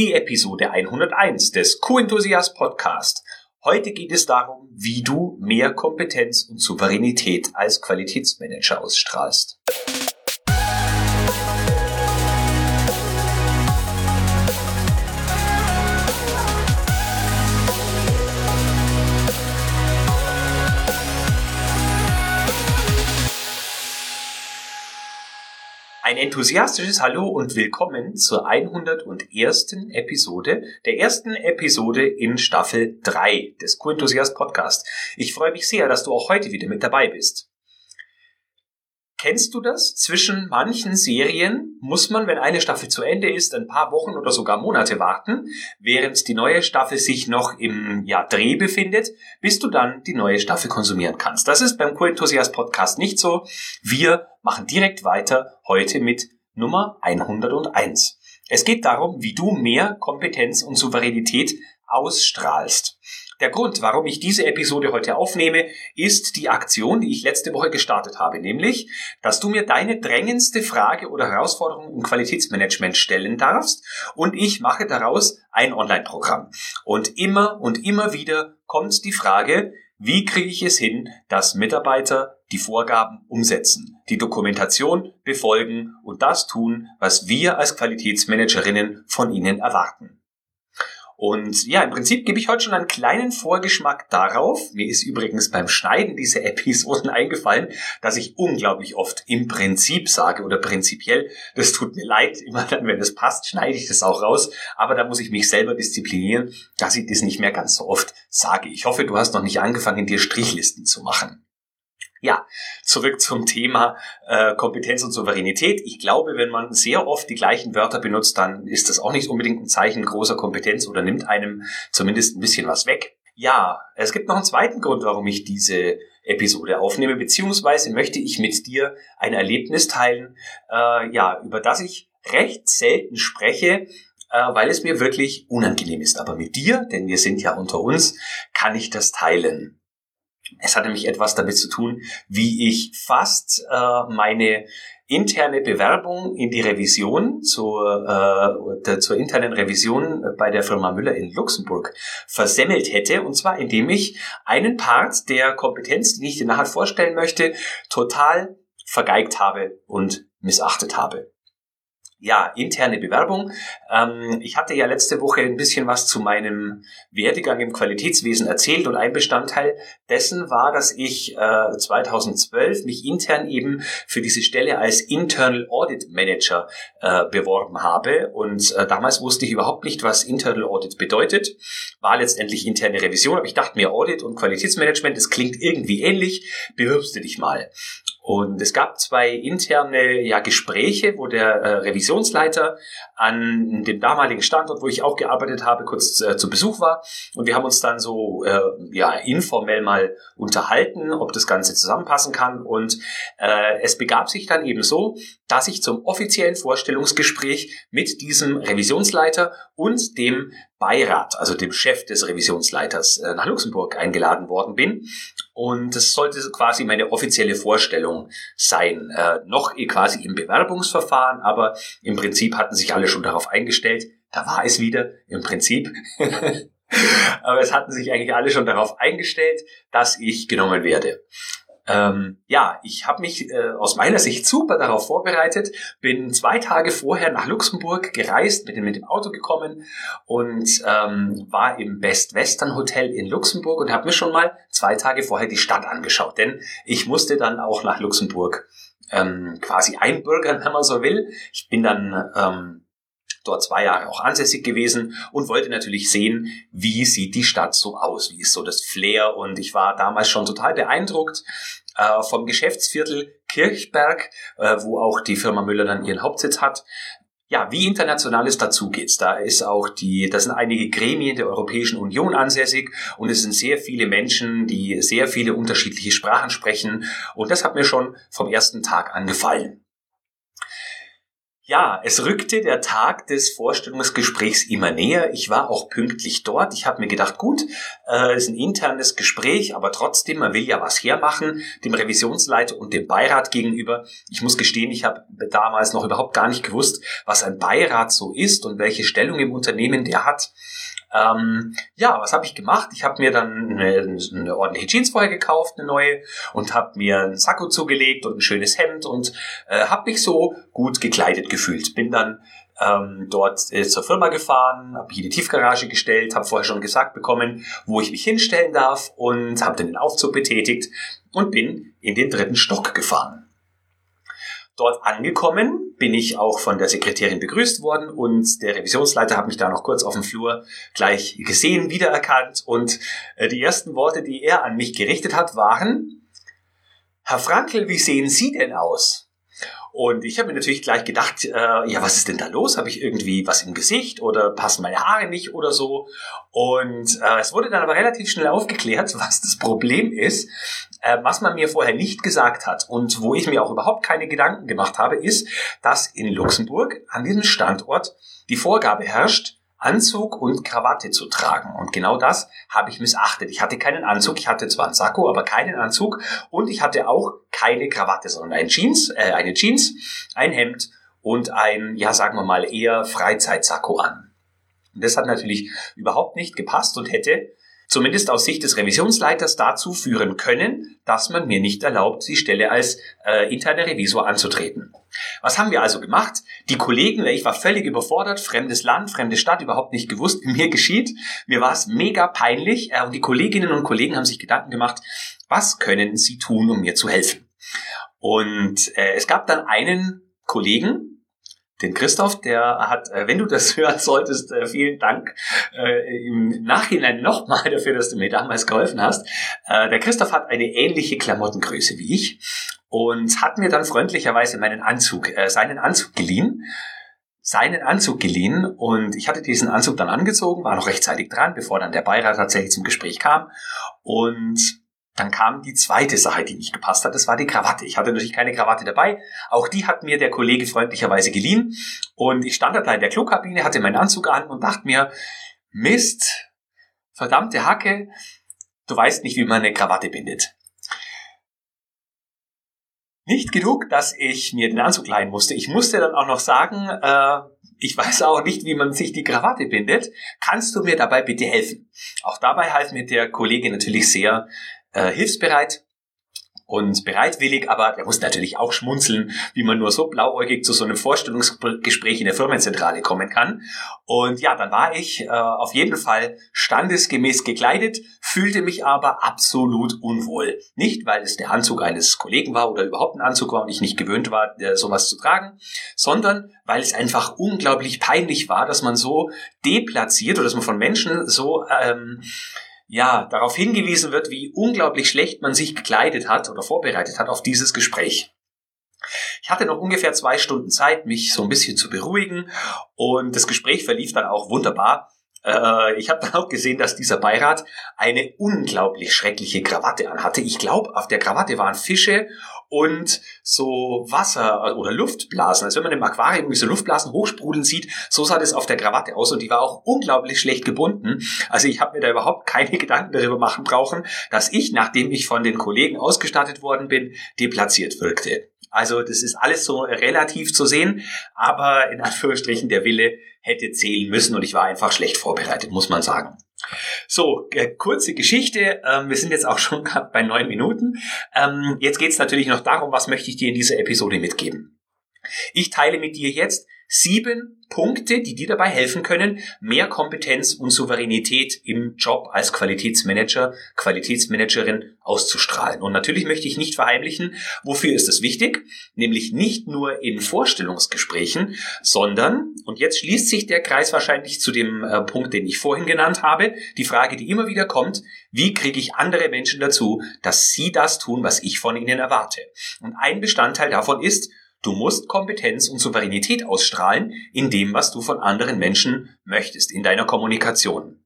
die Episode 101 des Q-Enthusiast Podcast. Heute geht es darum, wie du mehr Kompetenz und Souveränität als Qualitätsmanager ausstrahlst. Ein enthusiastisches Hallo und willkommen zur 101. Episode, der ersten Episode in Staffel 3 des Q-Enthusiast Podcast. Ich freue mich sehr, dass du auch heute wieder mit dabei bist. Kennst du das? Zwischen manchen Serien muss man, wenn eine Staffel zu Ende ist, ein paar Wochen oder sogar Monate warten, während die neue Staffel sich noch im ja, Dreh befindet, bis du dann die neue Staffel konsumieren kannst. Das ist beim Q-Enthusiast Podcast nicht so. Wir machen direkt weiter heute mit Nummer 101. Es geht darum, wie du mehr Kompetenz und Souveränität ausstrahlst. Der Grund, warum ich diese Episode heute aufnehme, ist die Aktion, die ich letzte Woche gestartet habe, nämlich, dass du mir deine drängendste Frage oder Herausforderung im Qualitätsmanagement stellen darfst und ich mache daraus ein Online-Programm. Und immer und immer wieder kommt die Frage, wie kriege ich es hin, dass Mitarbeiter die Vorgaben umsetzen, die Dokumentation befolgen und das tun, was wir als Qualitätsmanagerinnen von ihnen erwarten. Und ja, im Prinzip gebe ich heute schon einen kleinen Vorgeschmack darauf. Mir ist übrigens beim Schneiden dieser Episoden eingefallen, dass ich unglaublich oft im Prinzip sage oder prinzipiell. Das tut mir leid. Immer dann, wenn es passt, schneide ich das auch raus. Aber da muss ich mich selber disziplinieren, dass ich das nicht mehr ganz so oft sage. Ich hoffe, du hast noch nicht angefangen, dir Strichlisten zu machen. Ja, zurück zum Thema äh, Kompetenz und Souveränität. Ich glaube, wenn man sehr oft die gleichen Wörter benutzt, dann ist das auch nicht unbedingt ein Zeichen großer Kompetenz oder nimmt einem zumindest ein bisschen was weg. Ja, es gibt noch einen zweiten Grund, warum ich diese Episode aufnehme, beziehungsweise möchte ich mit dir ein Erlebnis teilen, äh, ja, über das ich recht selten spreche, äh, weil es mir wirklich unangenehm ist. Aber mit dir, denn wir sind ja unter uns, kann ich das teilen. Es hat nämlich etwas damit zu tun, wie ich fast äh, meine interne Bewerbung in die Revision zur, äh, der, zur internen Revision bei der Firma Müller in Luxemburg versemmelt hätte. Und zwar indem ich einen Part der Kompetenz, die ich dir nachher vorstellen möchte, total vergeigt habe und missachtet habe ja, interne Bewerbung. Ähm, ich hatte ja letzte Woche ein bisschen was zu meinem Werdegang im Qualitätswesen erzählt und ein Bestandteil dessen war, dass ich äh, 2012 mich intern eben für diese Stelle als Internal Audit Manager äh, beworben habe und äh, damals wusste ich überhaupt nicht, was Internal Audit bedeutet. War letztendlich interne Revision, aber ich dachte mir Audit und Qualitätsmanagement, das klingt irgendwie ähnlich, bewirbst du dich mal. Und es gab zwei interne ja, Gespräche, wo der äh, Revisionsleiter an dem damaligen Standort, wo ich auch gearbeitet habe, kurz äh, zu Besuch war. Und wir haben uns dann so äh, ja, informell mal unterhalten, ob das Ganze zusammenpassen kann. Und äh, es begab sich dann eben so, dass ich zum offiziellen Vorstellungsgespräch mit diesem Revisionsleiter und dem Beirat, also dem Chef des Revisionsleiters, äh, nach Luxemburg eingeladen worden bin. Und das sollte quasi meine offizielle Vorstellung sein. Äh, noch quasi im Bewerbungsverfahren, aber im Prinzip hatten sich alle schon darauf eingestellt. Da war es wieder, im Prinzip. aber es hatten sich eigentlich alle schon darauf eingestellt, dass ich genommen werde. Ähm, ja, ich habe mich äh, aus meiner Sicht super darauf vorbereitet, bin zwei Tage vorher nach Luxemburg gereist, bin mit dem Auto gekommen und ähm, war im Best Western Hotel in Luxemburg und habe mir schon mal zwei Tage vorher die Stadt angeschaut, denn ich musste dann auch nach Luxemburg ähm, quasi einbürgern, wenn man so will. Ich bin dann ähm, dort zwei Jahre auch ansässig gewesen und wollte natürlich sehen, wie sieht die Stadt so aus, wie ist so das Flair? Und ich war damals schon total beeindruckt äh, vom Geschäftsviertel Kirchberg, äh, wo auch die Firma Müller dann ihren Hauptsitz hat. Ja, wie international es dazu geht. Da ist auch die, da sind einige Gremien der Europäischen Union ansässig und es sind sehr viele Menschen, die sehr viele unterschiedliche Sprachen sprechen und das hat mir schon vom ersten Tag an gefallen. Ja, es rückte der Tag des Vorstellungsgesprächs immer näher. Ich war auch pünktlich dort. Ich habe mir gedacht, gut, äh, ist ein internes Gespräch, aber trotzdem, man will ja was hermachen, dem Revisionsleiter und dem Beirat gegenüber. Ich muss gestehen, ich habe damals noch überhaupt gar nicht gewusst, was ein Beirat so ist und welche Stellung im Unternehmen der hat. Ähm, ja, was habe ich gemacht? Ich habe mir dann eine, eine, ordentliche Jeans vorher gekauft, eine neue, und habe mir ein Sakko zugelegt und ein schönes Hemd und äh, habe mich so gut gekleidet gefühlt. Bin dann ähm, dort äh, zur Firma gefahren, habe mich in die Tiefgarage gestellt, habe vorher schon gesagt bekommen, wo ich mich hinstellen darf und habe dann den Aufzug betätigt und bin in den dritten Stock gefahren. Dort angekommen bin ich auch von der Sekretärin begrüßt worden und der Revisionsleiter hat mich da noch kurz auf dem Flur gleich gesehen, wiedererkannt und äh, die ersten Worte, die er an mich gerichtet hat, waren, Herr Frankel, wie sehen Sie denn aus? Und ich habe mir natürlich gleich gedacht, äh, ja, was ist denn da los? Habe ich irgendwie was im Gesicht oder passen meine Haare nicht oder so? Und äh, es wurde dann aber relativ schnell aufgeklärt, was das Problem ist. Äh, was man mir vorher nicht gesagt hat und wo ich mir auch überhaupt keine Gedanken gemacht habe, ist, dass in Luxemburg an diesem Standort die Vorgabe herrscht, Anzug und Krawatte zu tragen. Und genau das habe ich missachtet. Ich hatte keinen Anzug, ich hatte zwar einen Sakko, aber keinen Anzug und ich hatte auch keine Krawatte, sondern ein Jeans, äh, eine Jeans, ein Hemd und ein, ja sagen wir mal, eher Freizeitsakko an. Und das hat natürlich überhaupt nicht gepasst und hätte zumindest aus Sicht des Revisionsleiters dazu führen können, dass man mir nicht erlaubt, die Stelle als äh, interner Revisor anzutreten. Was haben wir also gemacht? Die Kollegen, ich war völlig überfordert, fremdes Land, fremde Stadt, überhaupt nicht gewusst, wie mir geschieht. Mir war es mega peinlich äh, und die Kolleginnen und Kollegen haben sich Gedanken gemacht, was können sie tun, um mir zu helfen? Und äh, es gab dann einen Kollegen, den Christoph, der hat, äh, wenn du das hören solltest, äh, vielen Dank äh, im Nachhinein nochmal dafür, dass du mir damals geholfen hast. Der Christoph hat eine ähnliche Klamottengröße wie ich und hat mir dann freundlicherweise meinen Anzug, seinen Anzug geliehen seinen Anzug geliehen und ich hatte diesen Anzug dann angezogen, war noch rechtzeitig dran, bevor dann der Beirat tatsächlich zum Gespräch kam und dann kam die zweite Sache, die nicht gepasst hat. Das war die Krawatte. Ich hatte natürlich keine Krawatte dabei. Auch die hat mir der Kollege freundlicherweise geliehen. Und ich stand da in der Klokabine, hatte meinen Anzug an und dachte mir, Mist, verdammte Hacke, du weißt nicht, wie man eine Krawatte bindet. Nicht genug, dass ich mir den Anzug leihen musste. Ich musste dann auch noch sagen, äh, ich weiß auch nicht, wie man sich die Krawatte bindet. Kannst du mir dabei bitte helfen? Auch dabei half mir der Kollege natürlich sehr, äh, hilfsbereit und bereitwillig, aber der muss natürlich auch schmunzeln, wie man nur so blauäugig zu so einem Vorstellungsgespräch in der Firmenzentrale kommen kann. Und ja, dann war ich äh, auf jeden Fall standesgemäß gekleidet, fühlte mich aber absolut unwohl. Nicht, weil es der Anzug eines Kollegen war oder überhaupt ein Anzug war und ich nicht gewöhnt war, äh, sowas zu tragen, sondern weil es einfach unglaublich peinlich war, dass man so deplatziert oder dass man von Menschen so ähm, ja, darauf hingewiesen wird, wie unglaublich schlecht man sich gekleidet hat oder vorbereitet hat auf dieses Gespräch. Ich hatte noch ungefähr zwei Stunden Zeit, mich so ein bisschen zu beruhigen und das Gespräch verlief dann auch wunderbar. Äh, ich habe dann auch gesehen, dass dieser Beirat eine unglaublich schreckliche Krawatte anhatte. Ich glaube, auf der Krawatte waren Fische und so Wasser oder Luftblasen. Also wenn man im Aquarium so Luftblasen hochsprudeln sieht, so sah das auf der Krawatte aus und die war auch unglaublich schlecht gebunden. Also ich habe mir da überhaupt keine Gedanken darüber machen brauchen, dass ich, nachdem ich von den Kollegen ausgestattet worden bin, deplatziert wirkte. Also das ist alles so relativ zu sehen, aber in Anführungsstrichen der Wille hätte zählen müssen und ich war einfach schlecht vorbereitet, muss man sagen. So, äh, kurze Geschichte. Ähm, wir sind jetzt auch schon bei neun Minuten. Ähm, jetzt geht es natürlich noch darum, was möchte ich dir in dieser Episode mitgeben. Ich teile mit dir jetzt sieben Punkte, die dir dabei helfen können, mehr Kompetenz und Souveränität im Job als Qualitätsmanager, Qualitätsmanagerin auszustrahlen. Und natürlich möchte ich nicht verheimlichen, wofür ist es wichtig, nämlich nicht nur in Vorstellungsgesprächen, sondern, und jetzt schließt sich der Kreis wahrscheinlich zu dem äh, Punkt, den ich vorhin genannt habe, die Frage, die immer wieder kommt, wie kriege ich andere Menschen dazu, dass sie das tun, was ich von ihnen erwarte? Und ein Bestandteil davon ist, Du musst Kompetenz und Souveränität ausstrahlen in dem, was du von anderen Menschen möchtest, in deiner Kommunikation.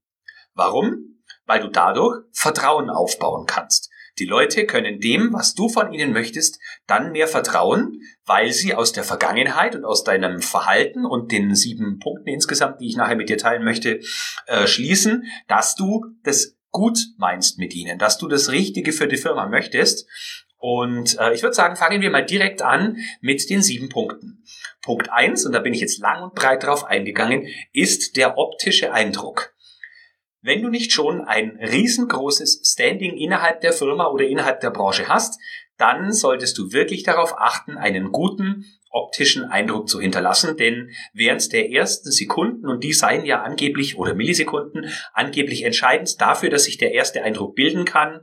Warum? Weil du dadurch Vertrauen aufbauen kannst. Die Leute können dem, was du von ihnen möchtest, dann mehr vertrauen, weil sie aus der Vergangenheit und aus deinem Verhalten und den sieben Punkten insgesamt, die ich nachher mit dir teilen möchte, äh, schließen, dass du das gut meinst mit ihnen, dass du das Richtige für die Firma möchtest. Und äh, ich würde sagen, fangen wir mal direkt an mit den sieben Punkten. Punkt eins und da bin ich jetzt lang und breit drauf eingegangen, ist der optische Eindruck. Wenn du nicht schon ein riesengroßes Standing innerhalb der Firma oder innerhalb der Branche hast, dann solltest du wirklich darauf achten, einen guten optischen Eindruck zu hinterlassen, denn während der ersten Sekunden, und die seien ja angeblich, oder Millisekunden, angeblich entscheidend dafür, dass sich der erste Eindruck bilden kann,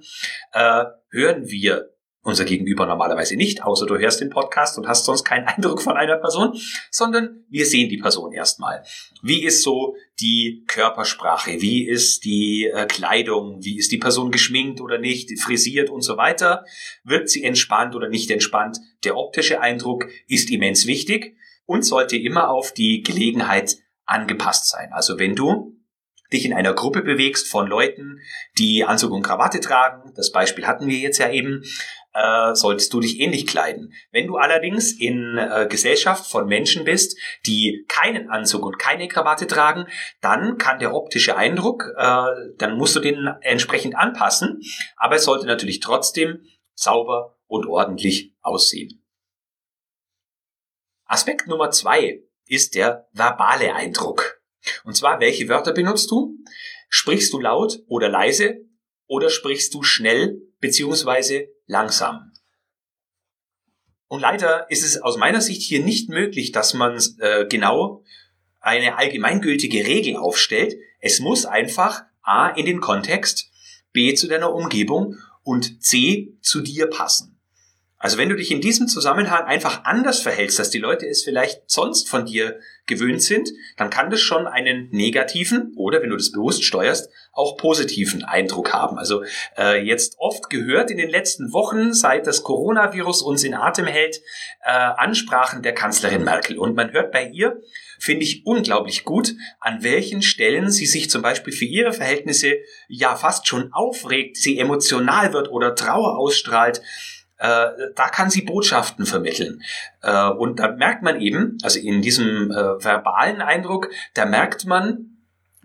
äh, hören wir unser Gegenüber normalerweise nicht, außer du hörst den Podcast und hast sonst keinen Eindruck von einer Person, sondern wir sehen die Person erstmal. Wie ist so die Körpersprache? Wie ist die äh, Kleidung? Wie ist die Person geschminkt oder nicht, frisiert und so weiter? Wirkt sie entspannt oder nicht entspannt? Der optische Eindruck ist immens wichtig und sollte immer auf die Gelegenheit angepasst sein. Also wenn du dich in einer Gruppe bewegst von Leuten, die Anzug und Krawatte tragen, das Beispiel hatten wir jetzt ja eben, äh, solltest du dich ähnlich kleiden. Wenn du allerdings in äh, Gesellschaft von Menschen bist, die keinen Anzug und keine Krawatte tragen, dann kann der optische Eindruck, äh, dann musst du den entsprechend anpassen, aber es sollte natürlich trotzdem sauber und ordentlich aussehen. Aspekt Nummer zwei ist der verbale Eindruck. Und zwar, welche Wörter benutzt du? Sprichst du laut oder leise oder sprichst du schnell beziehungsweise langsam. Und leider ist es aus meiner Sicht hier nicht möglich, dass man äh, genau eine allgemeingültige Regel aufstellt. Es muss einfach A in den Kontext, B zu deiner Umgebung und C zu dir passen. Also wenn du dich in diesem Zusammenhang einfach anders verhältst, dass die Leute es vielleicht sonst von dir gewöhnt sind, dann kann das schon einen negativen oder, wenn du das bewusst steuerst, auch positiven Eindruck haben. Also äh, jetzt oft gehört in den letzten Wochen, seit das Coronavirus uns in Atem hält, äh, Ansprachen der Kanzlerin Merkel. Und man hört bei ihr, finde ich unglaublich gut, an welchen Stellen sie sich zum Beispiel für ihre Verhältnisse ja fast schon aufregt, sie emotional wird oder Trauer ausstrahlt äh, da kann sie Botschaften vermitteln. Äh, und da merkt man eben, also in diesem äh, verbalen Eindruck, da merkt man,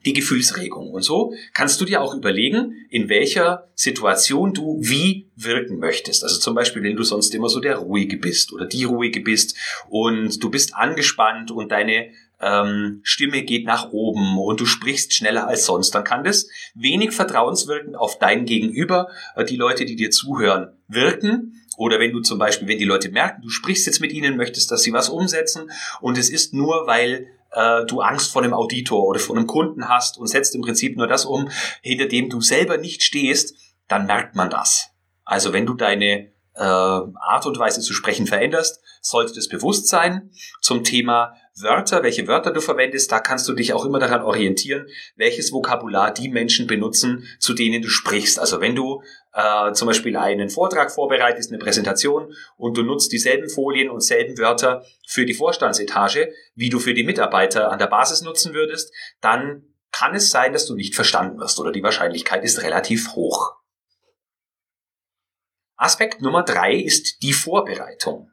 die Gefühlsregung. Und so kannst du dir auch überlegen, in welcher Situation du wie wirken möchtest. Also zum Beispiel, wenn du sonst immer so der Ruhige bist oder die Ruhige bist und du bist angespannt und deine ähm, Stimme geht nach oben und du sprichst schneller als sonst, dann kann das wenig vertrauenswirkend auf dein Gegenüber, äh, die Leute, die dir zuhören, wirken. Oder wenn du zum Beispiel, wenn die Leute merken, du sprichst jetzt mit ihnen, möchtest, dass sie was umsetzen und es ist nur, weil äh, du Angst vor einem Auditor oder vor einem Kunden hast und setzt im Prinzip nur das um, hinter dem du selber nicht stehst, dann merkt man das. Also wenn du deine äh, Art und Weise zu sprechen veränderst, sollte das bewusst sein. Zum Thema Wörter, welche Wörter du verwendest, da kannst du dich auch immer daran orientieren, welches Vokabular die Menschen benutzen, zu denen du sprichst. Also wenn du äh, zum Beispiel einen Vortrag vorbereitest, eine Präsentation und du nutzt dieselben Folien und selben Wörter für die Vorstandsetage, wie du für die Mitarbeiter an der Basis nutzen würdest, dann kann es sein, dass du nicht verstanden wirst oder die Wahrscheinlichkeit ist relativ hoch. Aspekt Nummer drei ist die Vorbereitung.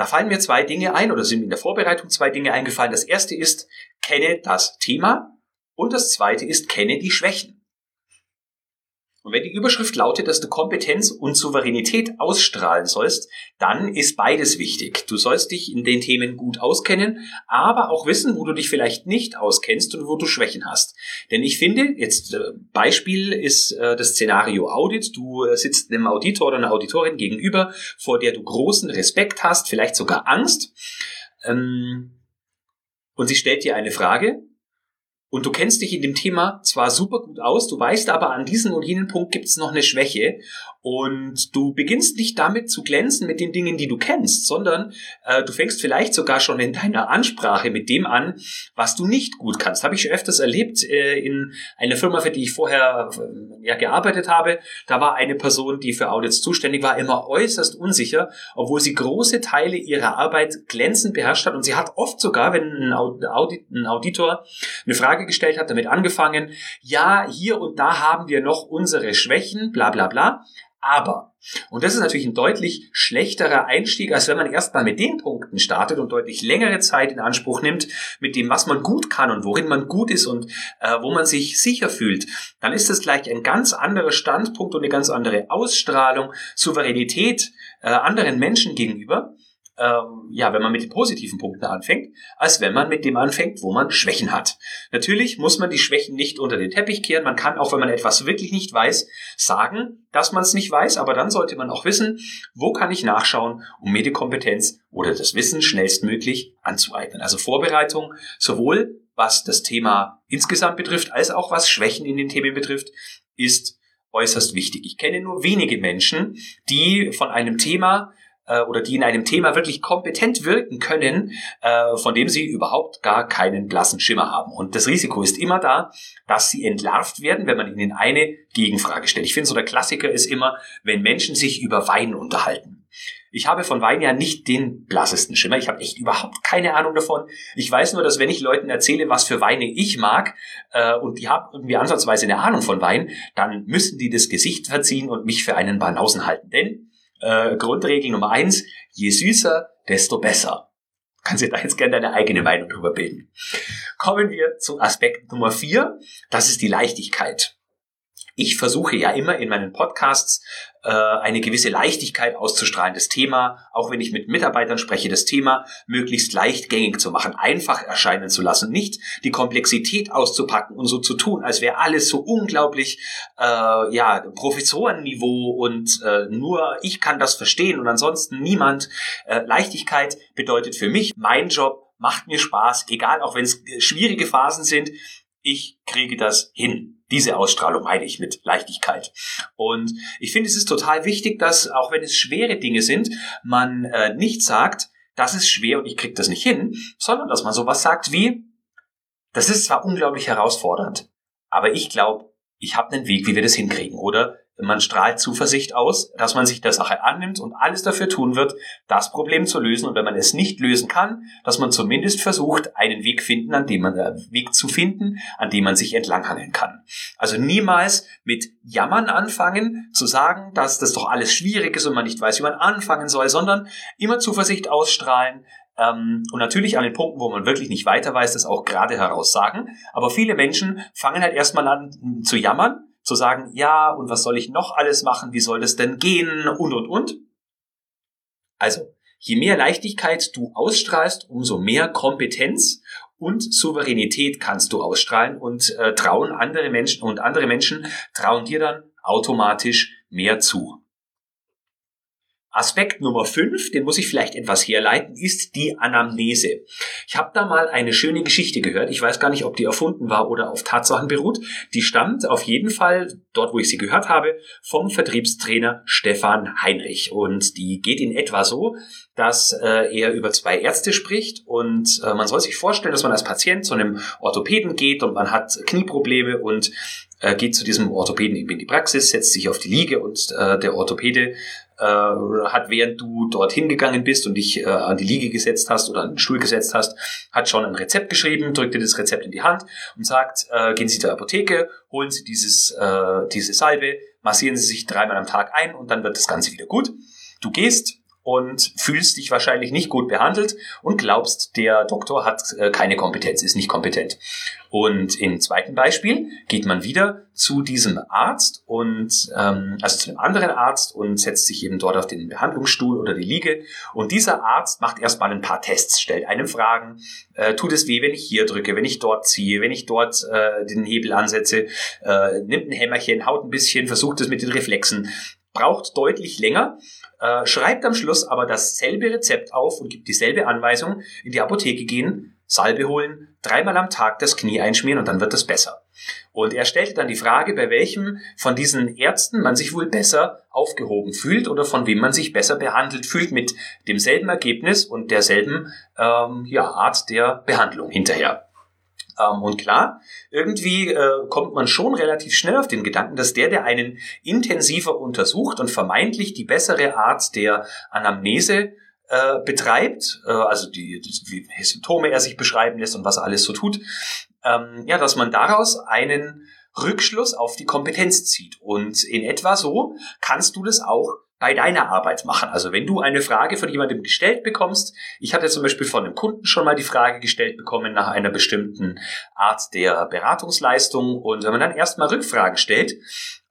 Da fallen mir zwei Dinge ein oder sind mir in der Vorbereitung zwei Dinge eingefallen. Das erste ist, kenne das Thema und das zweite ist, kenne die Schwächen. Und wenn die Überschrift lautet, dass du Kompetenz und Souveränität ausstrahlen sollst, dann ist beides wichtig. Du sollst dich in den Themen gut auskennen, aber auch wissen, wo du dich vielleicht nicht auskennst und wo du Schwächen hast. Denn ich finde, jetzt äh, Beispiel ist äh, das Szenario Audit. Du äh, sitzt einem Auditor oder einer Auditorin gegenüber, vor der du großen Respekt hast, vielleicht sogar Angst. Ähm, und sie stellt dir eine Frage und du kennst dich in dem Thema zwar super gut aus, du weißt aber an diesem und jenen Punkt gibt es noch eine Schwäche und du beginnst nicht damit zu glänzen mit den Dingen, die du kennst, sondern äh, du fängst vielleicht sogar schon in deiner Ansprache mit dem an, was du nicht gut kannst. Habe ich schon öfters erlebt äh, in einer Firma, für die ich vorher äh, ja gearbeitet habe. Da war eine Person, die für Audits zuständig war, immer äußerst unsicher, obwohl sie große Teile ihrer Arbeit glänzend beherrscht hat und sie hat oft sogar, wenn ein, Audit, ein Auditor eine Frage Frage gestellt hat, damit angefangen, ja, hier und da haben wir noch unsere Schwächen, bla bla bla, aber, und das ist natürlich ein deutlich schlechterer Einstieg, als wenn man erstmal mit den Punkten startet und deutlich längere Zeit in Anspruch nimmt, mit dem, was man gut kann und worin man gut ist und äh, wo man sich sicher fühlt. Dann ist das gleich ein ganz anderer Standpunkt und eine ganz andere Ausstrahlung, Souveränität äh, anderen Menschen gegenüber ähm, ja, wenn man mit den positiven Punkten anfängt, als wenn man mit dem anfängt, wo man Schwächen hat. Natürlich muss man die Schwächen nicht unter den Teppich kehren. Man kann auch, wenn man etwas wirklich nicht weiß, sagen, dass man es nicht weiß, aber dann sollte man auch wissen, wo kann ich nachschauen, um mir die Kompetenz oder das Wissen schnellstmöglich anzueignen. Also Vorbereitung sowohl was das Thema insgesamt betrifft, als auch was Schwächen in den Themen betrifft, ist äußerst wichtig. Ich kenne nur wenige Menschen, die von einem Thema äh, oder die in einem Thema wirklich kompetent wirken können, äh, von dem sie überhaupt gar keinen blassen Schimmer haben. Und das Risiko ist immer da, dass sie entlarvt werden, wenn man ihnen eine Gegenfrage stellt. Ich finde so der Klassiker ist immer, wenn Menschen sich über Wein unterhalten. Ich habe von Wein ja nicht den blassesten Schimmer. Ich habe echt überhaupt keine Ahnung davon. Ich weiß nur, dass wenn ich Leuten erzähle, was für Weine ich mag, äh, und die haben irgendwie ansatzweise eine Ahnung von Wein, dann müssen die das Gesicht verziehen und mich für einen Banausen halten. Denn äh, Grundregel Nummer eins, je süßer, desto besser. Kannst du da jetzt gerne deine eigene Meinung drüber bilden. Kommen wir zum Aspekt Nummer vier. Das ist die Leichtigkeit. Ich versuche ja immer in meinen Podcasts äh, eine gewisse Leichtigkeit auszustrahlen, das Thema, auch wenn ich mit Mitarbeitern spreche, das Thema möglichst leicht gängig zu machen, einfach erscheinen zu lassen, nicht die Komplexität auszupacken und so zu tun, als wäre alles so unglaublich äh, ja Professorenniveau und äh, nur ich kann das verstehen und ansonsten niemand. Äh, Leichtigkeit bedeutet für mich mein Job macht mir Spaß, egal auch wenn es schwierige Phasen sind, ich kriege das hin. Diese Ausstrahlung meine ich mit Leichtigkeit. Und ich finde, es ist total wichtig, dass auch wenn es schwere Dinge sind, man äh, nicht sagt, das ist schwer und ich kriege das nicht hin, sondern dass man sowas sagt wie, das ist zwar unglaublich herausfordernd, aber ich glaube, ich habe einen Weg, wie wir das hinkriegen. Oder man strahlt Zuversicht aus, dass man sich der Sache annimmt und alles dafür tun wird, das Problem zu lösen. Und wenn man es nicht lösen kann, dass man zumindest versucht, einen Weg finden, an dem man äh, Weg zu finden, an dem man sich entlanghangeln kann. Also niemals mit Jammern anfangen, zu sagen, dass das doch alles schwierig ist und man nicht weiß, wie man anfangen soll, sondern immer Zuversicht ausstrahlen, ähm, und natürlich an den Punkten, wo man wirklich nicht weiter weiß, das auch gerade heraus sagen. Aber viele Menschen fangen halt erstmal an zu jammern zu sagen, ja, und was soll ich noch alles machen, wie soll das denn gehen und, und, und. Also, je mehr Leichtigkeit du ausstrahlst, umso mehr Kompetenz und Souveränität kannst du ausstrahlen und äh, trauen andere Menschen und andere Menschen trauen dir dann automatisch mehr zu. Aspekt Nummer fünf, den muss ich vielleicht etwas herleiten, ist die Anamnese. Ich habe da mal eine schöne Geschichte gehört. Ich weiß gar nicht, ob die erfunden war oder auf Tatsachen beruht. Die stammt auf jeden Fall, dort wo ich sie gehört habe, vom Vertriebstrainer Stefan Heinrich. Und die geht in etwa so, dass äh, er über zwei Ärzte spricht und äh, man soll sich vorstellen, dass man als Patient zu einem Orthopäden geht und man hat Knieprobleme und äh, geht zu diesem Orthopäden eben in die Praxis, setzt sich auf die Liege und äh, der Orthopäde äh, hat, während du dorthin gegangen bist und dich äh, an die Liege gesetzt hast oder an den Stuhl gesetzt hast, hat schon ein Rezept geschrieben, drückt dir das Rezept in die Hand und sagt, äh, gehen Sie zur Apotheke, holen Sie dieses, äh, diese Salbe, massieren Sie sich dreimal am Tag ein und dann wird das Ganze wieder gut. Du gehst, und fühlst dich wahrscheinlich nicht gut behandelt und glaubst, der Doktor hat äh, keine Kompetenz, ist nicht kompetent. Und im zweiten Beispiel geht man wieder zu diesem Arzt und ähm, also zu einem anderen Arzt und setzt sich eben dort auf den Behandlungsstuhl oder die Liege. Und dieser Arzt macht erstmal ein paar Tests, stellt einem Fragen, äh, tut es weh, wenn ich hier drücke, wenn ich dort ziehe, wenn ich dort äh, den Hebel ansetze, äh, nimmt ein Hämmerchen, haut ein bisschen, versucht es mit den Reflexen, braucht deutlich länger äh, schreibt am Schluss aber dasselbe Rezept auf und gibt dieselbe Anweisung, in die Apotheke gehen, Salbe holen, dreimal am Tag das Knie einschmieren und dann wird es besser. Und er stellte dann die Frage, bei welchem von diesen Ärzten man sich wohl besser aufgehoben fühlt oder von wem man sich besser behandelt fühlt mit demselben Ergebnis und derselben ähm, ja, Art der Behandlung hinterher. Ähm, und klar, irgendwie äh, kommt man schon relativ schnell auf den Gedanken, dass der, der einen intensiver untersucht und vermeintlich die bessere Art der Anamnese äh, betreibt, äh, also die, die, wie Symptome er sich beschreiben lässt und was er alles so tut, ähm, ja, dass man daraus einen Rückschluss auf die Kompetenz zieht. Und in etwa so kannst du das auch bei deiner Arbeit machen. Also wenn du eine Frage von jemandem gestellt bekommst, ich hatte zum Beispiel von einem Kunden schon mal die Frage gestellt bekommen nach einer bestimmten Art der Beratungsleistung und wenn man dann erstmal Rückfragen stellt,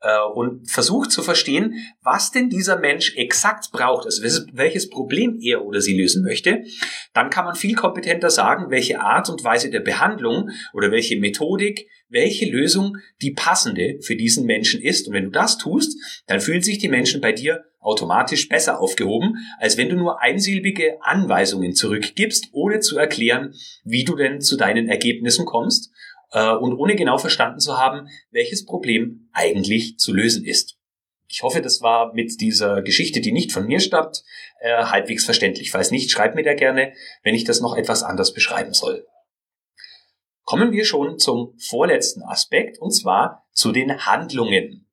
äh, und versucht zu verstehen, was denn dieser Mensch exakt braucht, also welches Problem er oder sie lösen möchte, dann kann man viel kompetenter sagen, welche Art und Weise der Behandlung oder welche Methodik, welche Lösung die passende für diesen Menschen ist. Und wenn du das tust, dann fühlen sich die Menschen bei dir automatisch besser aufgehoben, als wenn du nur einsilbige Anweisungen zurückgibst, ohne zu erklären, wie du denn zu deinen Ergebnissen kommst äh, und ohne genau verstanden zu haben, welches Problem eigentlich zu lösen ist. Ich hoffe, das war mit dieser Geschichte, die nicht von mir stammt, äh, halbwegs verständlich. Falls nicht, schreib mir da gerne, wenn ich das noch etwas anders beschreiben soll. Kommen wir schon zum vorletzten Aspekt, und zwar zu den Handlungen.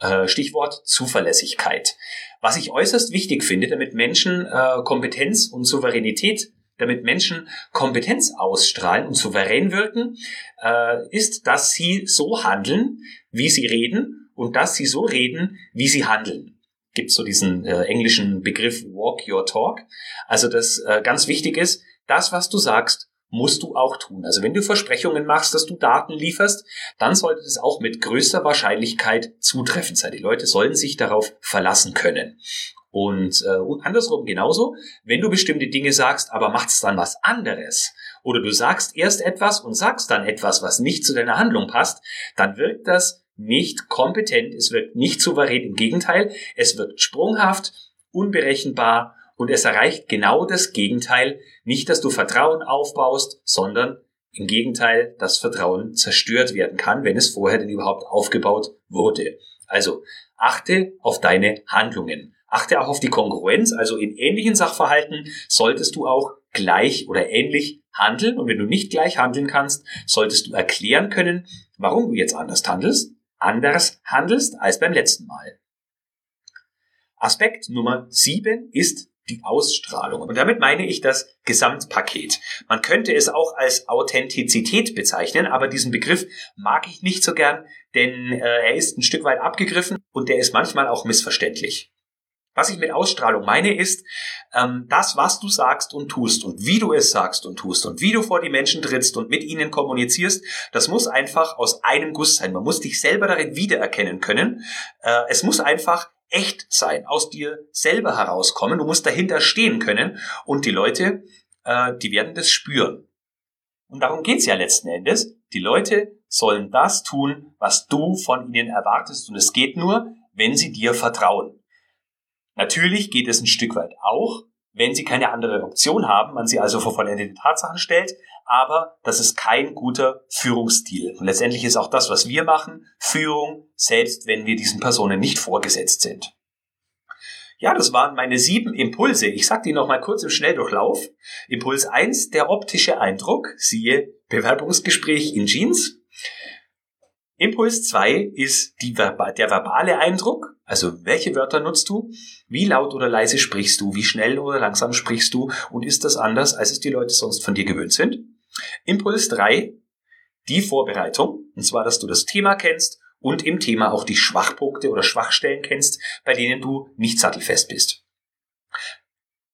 Äh, Stichwort Zuverlässigkeit. Was ich äußerst wichtig finde, damit Menschen äh, Kompetenz und Souveränität damit Menschen Kompetenz ausstrahlen und souverän wirken, äh, ist, dass sie so handeln, wie sie reden und dass sie so reden, wie sie handeln. Gibt so diesen äh, englischen Begriff Walk Your Talk. Also das äh, ganz wichtig ist, das, was du sagst, musst du auch tun. Also wenn du Versprechungen machst, dass du Daten lieferst, dann sollte es auch mit größter Wahrscheinlichkeit zutreffend sein. Die Leute sollen sich darauf verlassen können. Und, äh, und andersrum genauso, wenn du bestimmte Dinge sagst, aber machst dann was anderes, oder du sagst erst etwas und sagst dann etwas, was nicht zu deiner Handlung passt, dann wirkt das nicht kompetent, es wirkt nicht souverän, im Gegenteil, es wirkt sprunghaft, unberechenbar und es erreicht genau das Gegenteil, nicht, dass du Vertrauen aufbaust, sondern im Gegenteil, dass Vertrauen zerstört werden kann, wenn es vorher denn überhaupt aufgebaut wurde. Also achte auf deine Handlungen. Achte auch auf die Kongruenz, also in ähnlichen Sachverhalten solltest du auch gleich oder ähnlich handeln und wenn du nicht gleich handeln kannst, solltest du erklären können, warum du jetzt anders handelst, anders handelst als beim letzten Mal. Aspekt Nummer sieben ist die Ausstrahlung. Und damit meine ich das Gesamtpaket. Man könnte es auch als Authentizität bezeichnen, aber diesen Begriff mag ich nicht so gern, denn äh, er ist ein Stück weit abgegriffen und der ist manchmal auch missverständlich. Was ich mit Ausstrahlung meine, ist ähm, das, was du sagst und tust und wie du es sagst und tust und wie du vor die Menschen trittst und mit ihnen kommunizierst, das muss einfach aus einem Guss sein. Man muss dich selber darin wiedererkennen können. Äh, es muss einfach echt sein, aus dir selber herauskommen. Du musst dahinter stehen können und die Leute, äh, die werden das spüren. Und darum geht's ja letzten Endes. Die Leute sollen das tun, was du von ihnen erwartest. Und es geht nur, wenn sie dir vertrauen. Natürlich geht es ein Stück weit auch, wenn Sie keine andere Option haben, man Sie also vor vollendete Tatsachen stellt, aber das ist kein guter Führungsstil. Und letztendlich ist auch das, was wir machen, Führung, selbst wenn wir diesen Personen nicht vorgesetzt sind. Ja, das waren meine sieben Impulse. Ich sag die noch mal kurz im Schnelldurchlauf. Impuls eins: der optische Eindruck, siehe Bewerbungsgespräch in Jeans. Impuls zwei ist die, der verbale Eindruck, also welche Wörter nutzt du, wie laut oder leise sprichst du, wie schnell oder langsam sprichst du? Und ist das anders, als es die Leute sonst von dir gewöhnt sind. Impuls drei die Vorbereitung, und zwar, dass du das Thema kennst und im Thema auch die Schwachpunkte oder Schwachstellen kennst, bei denen du nicht sattelfest bist.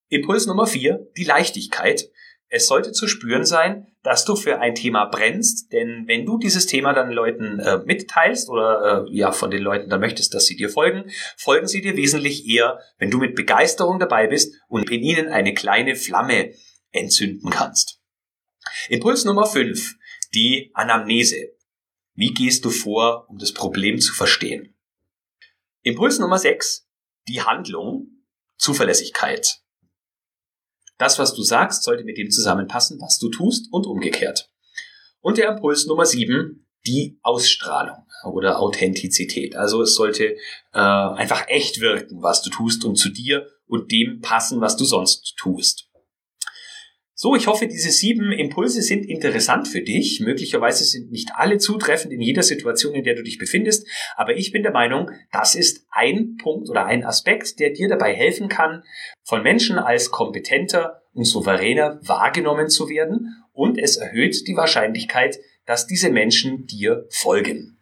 Impuls Nummer vier die Leichtigkeit, es sollte zu spüren sein, dass du für ein Thema brennst, denn wenn du dieses Thema dann Leuten äh, mitteilst oder äh, ja von den Leuten dann möchtest, dass sie dir folgen, folgen sie dir wesentlich eher, wenn du mit Begeisterung dabei bist und in ihnen eine kleine Flamme entzünden kannst. Impuls Nummer 5, die Anamnese. Wie gehst du vor, um das Problem zu verstehen? Impuls Nummer 6, die Handlung, Zuverlässigkeit. Das, was du sagst, sollte mit dem zusammenpassen, was du tust und umgekehrt. Und der Impuls Nummer sieben, die Ausstrahlung oder Authentizität. Also es sollte äh, einfach echt wirken, was du tust und zu dir und dem passen, was du sonst tust. So, ich hoffe, diese sieben Impulse sind interessant für dich. Möglicherweise sind nicht alle zutreffend in jeder Situation, in der du dich befindest, aber ich bin der Meinung, das ist ein Punkt oder ein Aspekt, der dir dabei helfen kann, von Menschen als kompetenter und souveräner wahrgenommen zu werden und es erhöht die Wahrscheinlichkeit, dass diese Menschen dir folgen.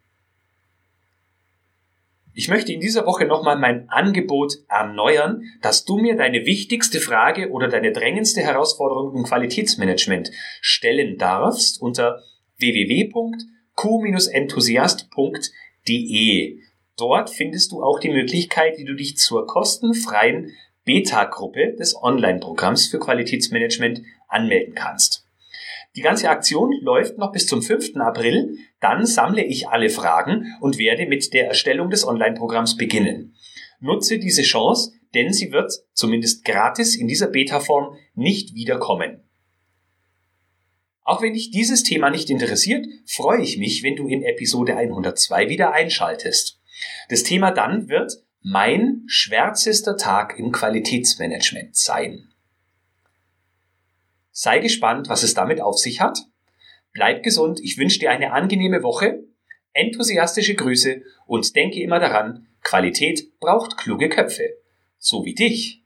Ich möchte in dieser Woche nochmal mein Angebot erneuern, dass du mir deine wichtigste Frage oder deine drängendste Herausforderung im Qualitätsmanagement stellen darfst unter www.q-enthusiast.de. Dort findest du auch die Möglichkeit, wie du dich zur kostenfreien Beta-Gruppe des Online-Programms für Qualitätsmanagement anmelden kannst. Die ganze Aktion läuft noch bis zum 5. April. Dann sammle ich alle Fragen und werde mit der Erstellung des Online-Programms beginnen. Nutze diese Chance, denn sie wird, zumindest gratis in dieser Beta-Form, nicht wiederkommen. Auch wenn dich dieses Thema nicht interessiert, freue ich mich, wenn du in Episode 102 wieder einschaltest. Das Thema dann wird mein schwärzester Tag im Qualitätsmanagement sein. Sei gespannt, was es damit auf sich hat. Bleib gesund, ich wünsche dir eine angenehme Woche, enthusiastische Grüße und denke immer daran, Qualität braucht kluge Köpfe. So wie dich.